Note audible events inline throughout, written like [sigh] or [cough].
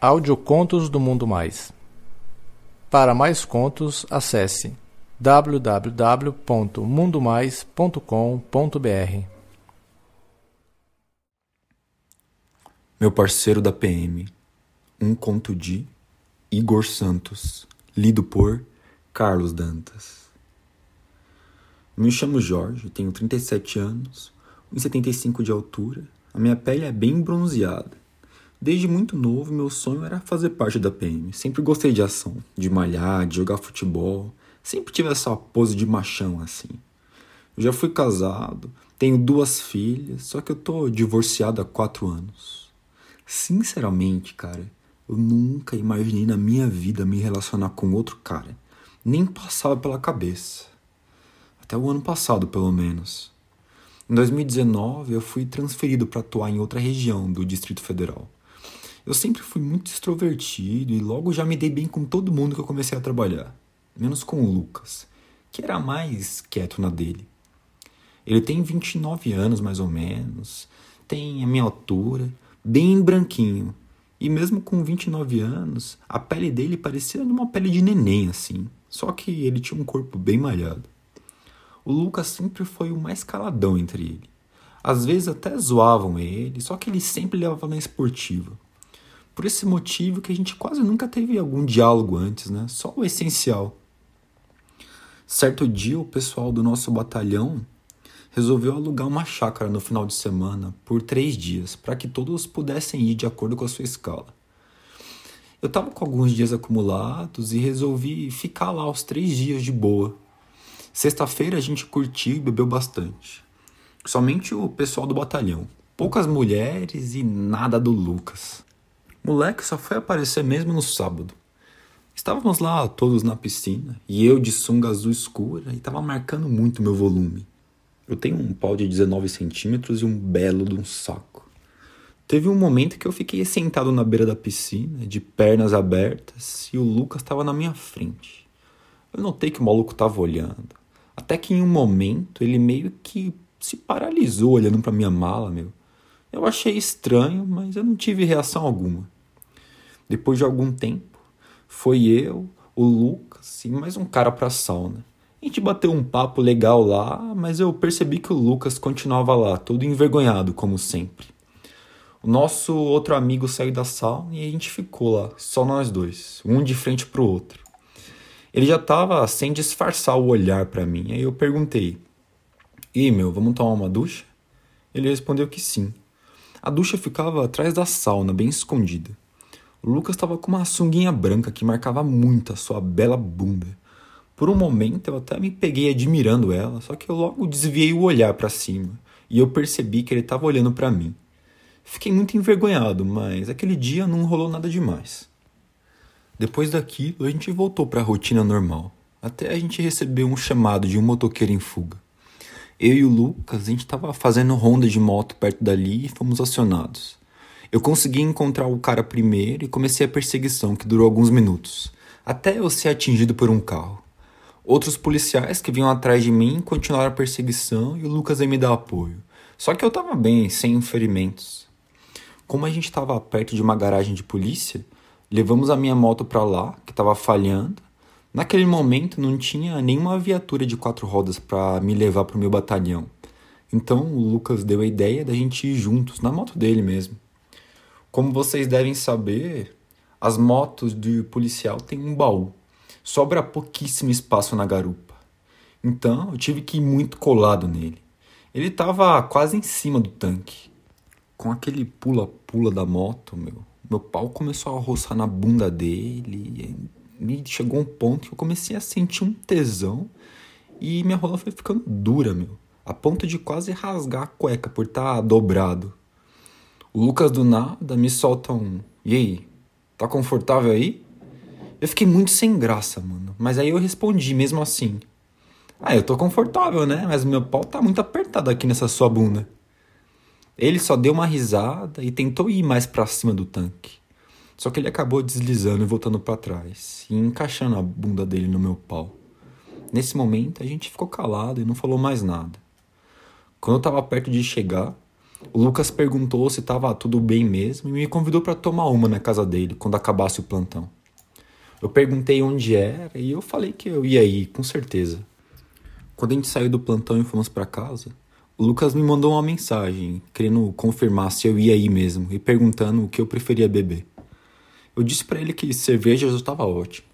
Audiocontos do Mundo Mais. Para mais contos, acesse www.mundomais.com.br. Meu parceiro da PM. Um conto de Igor Santos, lido por Carlos Dantas. Me chamo Jorge, tenho 37 anos, 1,75 de altura. A minha pele é bem bronzeada. Desde muito novo, meu sonho era fazer parte da PM. Sempre gostei de ação, de malhar, de jogar futebol. Sempre tive essa pose de machão assim. Eu já fui casado, tenho duas filhas, só que eu tô divorciado há quatro anos. Sinceramente, cara, eu nunca imaginei na minha vida me relacionar com outro cara. Nem passava pela cabeça. Até o ano passado, pelo menos. Em 2019, eu fui transferido para atuar em outra região do Distrito Federal. Eu sempre fui muito extrovertido e logo já me dei bem com todo mundo que eu comecei a trabalhar, menos com o Lucas, que era mais quieto na dele. Ele tem 29 anos mais ou menos, tem a minha altura, bem branquinho, e mesmo com 29 anos, a pele dele parecia uma pele de neném assim, só que ele tinha um corpo bem malhado. O Lucas sempre foi o mais caladão entre ele. Às vezes até zoavam ele, só que ele sempre levava na esportiva por esse motivo que a gente quase nunca teve algum diálogo antes, né? Só o essencial. Certo dia, o pessoal do nosso batalhão resolveu alugar uma chácara no final de semana por três dias, para que todos pudessem ir de acordo com a sua escala. Eu estava com alguns dias acumulados e resolvi ficar lá os três dias de boa. Sexta-feira a gente curtiu e bebeu bastante. Somente o pessoal do batalhão. Poucas mulheres e nada do Lucas. Moleque só foi aparecer mesmo no sábado. Estávamos lá todos na piscina e eu de sunga azul escura e estava marcando muito meu volume. Eu tenho um pau de 19 centímetros e um belo de um saco. Teve um momento que eu fiquei sentado na beira da piscina, de pernas abertas, e o Lucas estava na minha frente. Eu notei que o maluco estava olhando. Até que em um momento ele meio que se paralisou olhando para minha mala, meu. Eu achei estranho, mas eu não tive reação alguma. Depois de algum tempo, foi eu, o Lucas e mais um cara pra sauna. A gente bateu um papo legal lá, mas eu percebi que o Lucas continuava lá, todo envergonhado, como sempre. O nosso outro amigo saiu da sauna e a gente ficou lá, só nós dois, um de frente pro outro. Ele já tava sem disfarçar o olhar para mim, aí eu perguntei: E meu, vamos tomar uma ducha? Ele respondeu que sim. A ducha ficava atrás da sauna, bem escondida. O Lucas estava com uma sunguinha branca que marcava muito a sua bela bunda. Por um momento eu até me peguei admirando ela, só que eu logo desviei o olhar para cima e eu percebi que ele estava olhando para mim. Fiquei muito envergonhado, mas aquele dia não rolou nada demais. Depois daquilo, a gente voltou para a rotina normal, até a gente receber um chamado de um motoqueiro em fuga. Eu e o Lucas, a gente estava fazendo ronda de moto perto dali e fomos acionados. Eu consegui encontrar o cara primeiro e comecei a perseguição, que durou alguns minutos, até eu ser atingido por um carro. Outros policiais que vinham atrás de mim continuaram a perseguição e o Lucas me dar apoio. Só que eu estava bem, sem ferimentos. Como a gente estava perto de uma garagem de polícia, levamos a minha moto para lá, que estava falhando, Naquele momento não tinha nenhuma viatura de quatro rodas para me levar para o meu batalhão. Então o Lucas deu a ideia da gente ir juntos, na moto dele mesmo. Como vocês devem saber, as motos de policial têm um baú. Sobra pouquíssimo espaço na garupa. Então eu tive que ir muito colado nele. Ele estava quase em cima do tanque. Com aquele pula-pula da moto, meu, meu pau começou a roçar na bunda dele me chegou um ponto que eu comecei a sentir um tesão e minha rola foi ficando dura, meu. A ponto de quase rasgar a cueca por estar tá dobrado. O Lucas do nada me solta um. E aí? Tá confortável aí? Eu fiquei muito sem graça, mano. Mas aí eu respondi mesmo assim. Ah, eu tô confortável, né? Mas meu pau tá muito apertado aqui nessa sua bunda. Ele só deu uma risada e tentou ir mais para cima do tanque. Só que ele acabou deslizando e voltando para trás e encaixando a bunda dele no meu pau. Nesse momento a gente ficou calado e não falou mais nada. Quando eu estava perto de chegar, O Lucas perguntou se estava tudo bem mesmo e me convidou para tomar uma na casa dele quando acabasse o plantão. Eu perguntei onde era e eu falei que eu ia ir, com certeza. Quando a gente saiu do plantão e fomos para casa, o Lucas me mandou uma mensagem, querendo confirmar se eu ia ir mesmo e perguntando o que eu preferia beber. Eu disse para ele que cerveja já estava ótimo.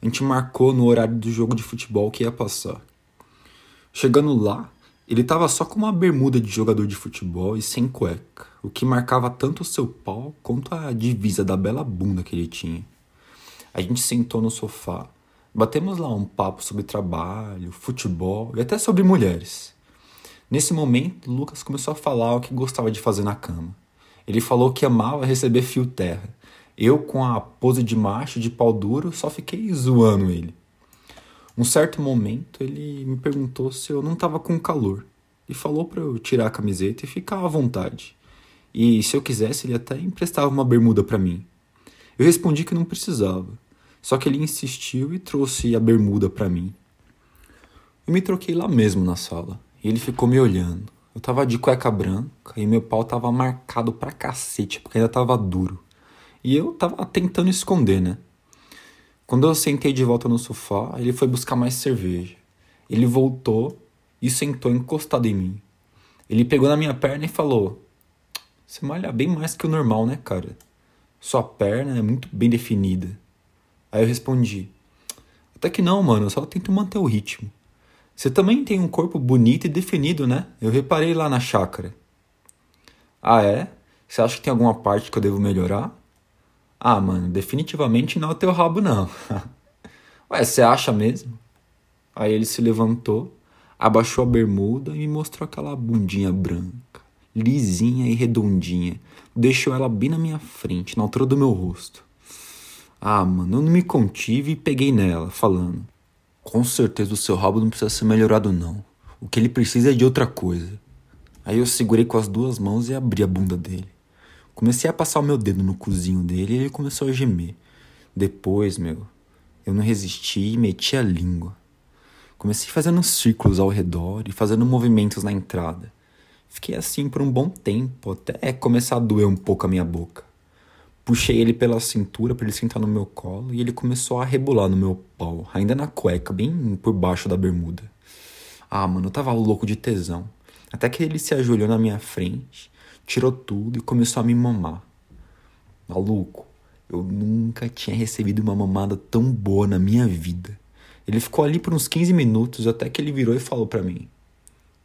A gente marcou no horário do jogo de futebol que ia passar. Chegando lá, ele estava só com uma bermuda de jogador de futebol e sem cueca, o que marcava tanto o seu pau quanto a divisa da bela bunda que ele tinha. A gente sentou no sofá, batemos lá um papo sobre trabalho, futebol e até sobre mulheres. Nesse momento, Lucas começou a falar o que gostava de fazer na cama. Ele falou que amava receber fio terra. Eu, com a pose de macho de pau duro, só fiquei zoando ele. Um certo momento, ele me perguntou se eu não estava com calor e falou para eu tirar a camiseta e ficar à vontade. E se eu quisesse, ele até emprestava uma bermuda para mim. Eu respondi que não precisava. Só que ele insistiu e trouxe a bermuda para mim. Eu me troquei lá mesmo na sala. E ele ficou me olhando. Eu tava de cueca branca e meu pau tava marcado pra cacete, porque ainda tava duro. E eu tava tentando esconder, né? Quando eu sentei de volta no sofá, ele foi buscar mais cerveja. Ele voltou e sentou encostado em mim. Ele pegou na minha perna e falou: Você malha bem mais que o normal, né, cara? Sua perna é muito bem definida. Aí eu respondi: Até que não, mano, eu só tento manter o ritmo. Você também tem um corpo bonito e definido, né? Eu reparei lá na chácara. Ah, é? Você acha que tem alguma parte que eu devo melhorar? Ah, mano, definitivamente não é o teu rabo, não. [laughs] Ué, você acha mesmo? Aí ele se levantou, abaixou a bermuda e me mostrou aquela bundinha branca, lisinha e redondinha. Deixou ela bem na minha frente, na altura do meu rosto. Ah, mano, eu não me contive e peguei nela, falando: com certeza o seu rabo não precisa ser melhorado, não. O que ele precisa é de outra coisa. Aí eu segurei com as duas mãos e abri a bunda dele. Comecei a passar o meu dedo no cozinho dele e ele começou a gemer. Depois, meu, eu não resisti e meti a língua. Comecei fazendo círculos ao redor e fazendo movimentos na entrada. Fiquei assim por um bom tempo, até começar a doer um pouco a minha boca. Puxei ele pela cintura para ele sentar no meu colo e ele começou a rebolar no meu pau, ainda na cueca, bem por baixo da bermuda. Ah, mano, eu tava louco de tesão. Até que ele se ajoelhou na minha frente, tirou tudo e começou a me mamar. Maluco, eu nunca tinha recebido uma mamada tão boa na minha vida. Ele ficou ali por uns 15 minutos até que ele virou e falou para mim: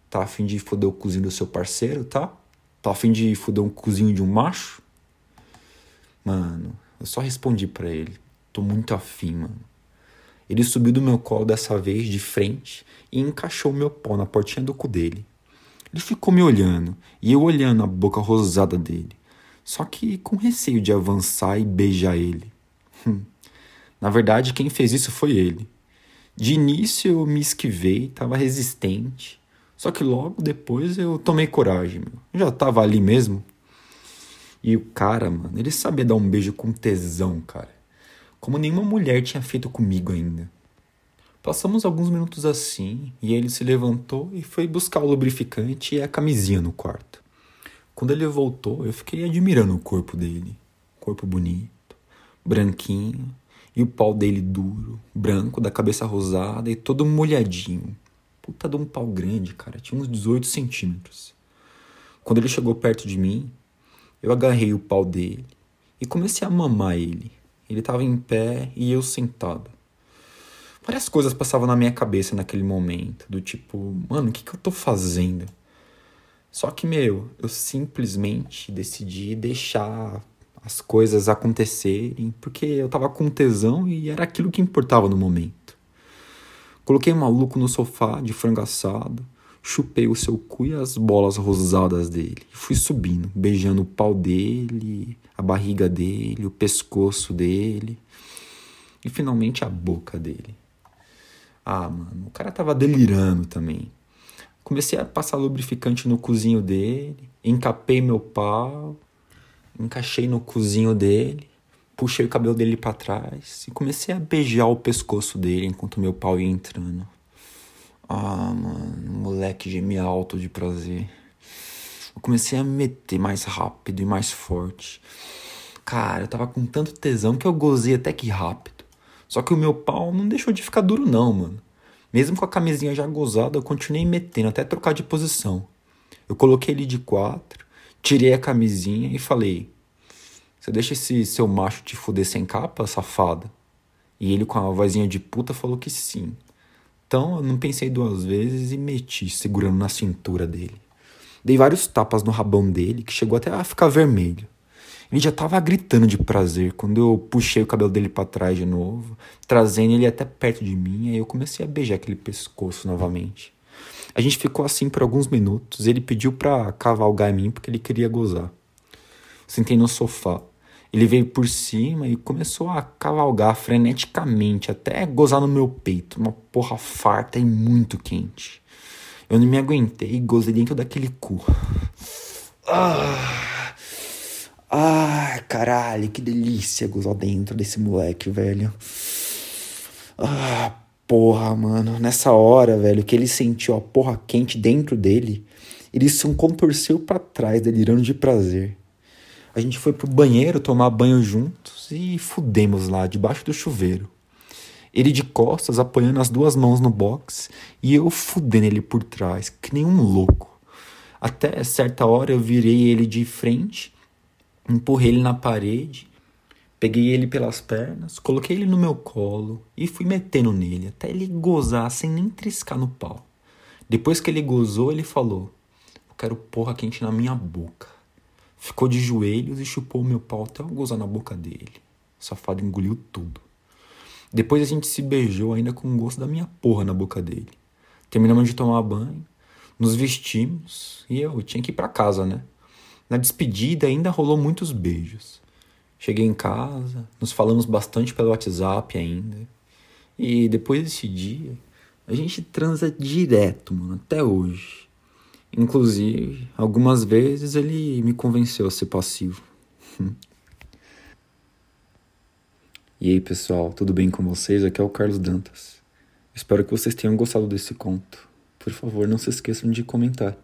Tá afim de foder o cozinho do seu parceiro, tá? Tá afim de foder um cozinho de um macho? Mano, eu só respondi para ele. Tô muito afim, mano. Ele subiu do meu colo dessa vez de frente e encaixou meu pau na portinha do cu dele. Ele ficou me olhando e eu olhando a boca rosada dele, só que com receio de avançar e beijar ele. Hum. Na verdade, quem fez isso foi ele. De início eu me esquivei, estava resistente, só que logo depois eu tomei coragem. Eu já estava ali mesmo, e o cara, mano, ele sabia dar um beijo com tesão, cara. Como nenhuma mulher tinha feito comigo ainda. Passamos alguns minutos assim, e ele se levantou e foi buscar o lubrificante e a camisinha no quarto. Quando ele voltou, eu fiquei admirando o corpo dele. Corpo bonito, branquinho, e o pau dele duro, branco, da cabeça rosada e todo molhadinho. Puta de um pau grande, cara, tinha uns 18 centímetros. Quando ele chegou perto de mim, eu agarrei o pau dele e comecei a mamar ele. Ele estava em pé e eu sentado. Várias coisas passavam na minha cabeça naquele momento, do tipo, mano, o que, que eu tô fazendo? Só que, meu, eu simplesmente decidi deixar as coisas acontecerem, porque eu tava com tesão e era aquilo que importava no momento. Coloquei o maluco no sofá de frango assado, chupei o seu cu e as bolas rosadas dele. E fui subindo, beijando o pau dele, a barriga dele, o pescoço dele e finalmente a boca dele. Ah, mano, o cara tava delirando também. Comecei a passar lubrificante no cozinho dele, encapei meu pau, encaixei no cozinho dele, puxei o cabelo dele para trás e comecei a beijar o pescoço dele enquanto meu pau ia entrando. Ah, mano, moleque gemia alto de prazer. Eu comecei a me meter mais rápido e mais forte. Cara, eu tava com tanto tesão que eu gozei até que rápido. Só que o meu pau não deixou de ficar duro, não, mano. Mesmo com a camisinha já gozada, eu continuei metendo até trocar de posição. Eu coloquei ele de quatro, tirei a camisinha e falei: Você deixa esse seu macho te fuder sem capa, safada? E ele, com a vozinha de puta, falou que sim. Então eu não pensei duas vezes e meti, segurando na cintura dele. Dei vários tapas no rabão dele, que chegou até a ficar vermelho. Ele já tava gritando de prazer quando eu puxei o cabelo dele para trás de novo, trazendo ele até perto de mim, e eu comecei a beijar aquele pescoço novamente. A gente ficou assim por alguns minutos, ele pediu pra cavalgar em mim porque ele queria gozar. Sentei no sofá. Ele veio por cima e começou a cavalgar freneticamente, até gozar no meu peito, uma porra farta e muito quente. Eu não me aguentei e gozei dentro daquele cu. Ah, ah, caralho, que delícia gozar dentro desse moleque, velho. Ah, porra, mano. Nessa hora, velho, que ele sentiu a porra quente dentro dele, ele se contorceu para trás, delirando de prazer. A gente foi pro banheiro tomar banho juntos e fudemos lá, debaixo do chuveiro. Ele de costas, apoiando as duas mãos no box e eu fudendo ele por trás, que nem um louco. Até certa hora eu virei ele de frente, empurrei ele na parede, peguei ele pelas pernas, coloquei ele no meu colo e fui metendo nele até ele gozar sem nem triscar no pau. Depois que ele gozou, ele falou: Eu quero porra quente na minha boca. Ficou de joelhos e chupou o meu pau até eu gozar na boca dele. O safado engoliu tudo. Depois a gente se beijou ainda com o gosto da minha porra na boca dele. Terminamos de tomar banho, nos vestimos e eu tinha que ir para casa, né? Na despedida ainda rolou muitos beijos. Cheguei em casa, nos falamos bastante pelo WhatsApp ainda. E depois desse dia, a gente transa direto, mano, até hoje. Inclusive, algumas vezes ele me convenceu a ser passivo. [laughs] e aí, pessoal, tudo bem com vocês? Aqui é o Carlos Dantas. Espero que vocês tenham gostado desse conto. Por favor, não se esqueçam de comentar.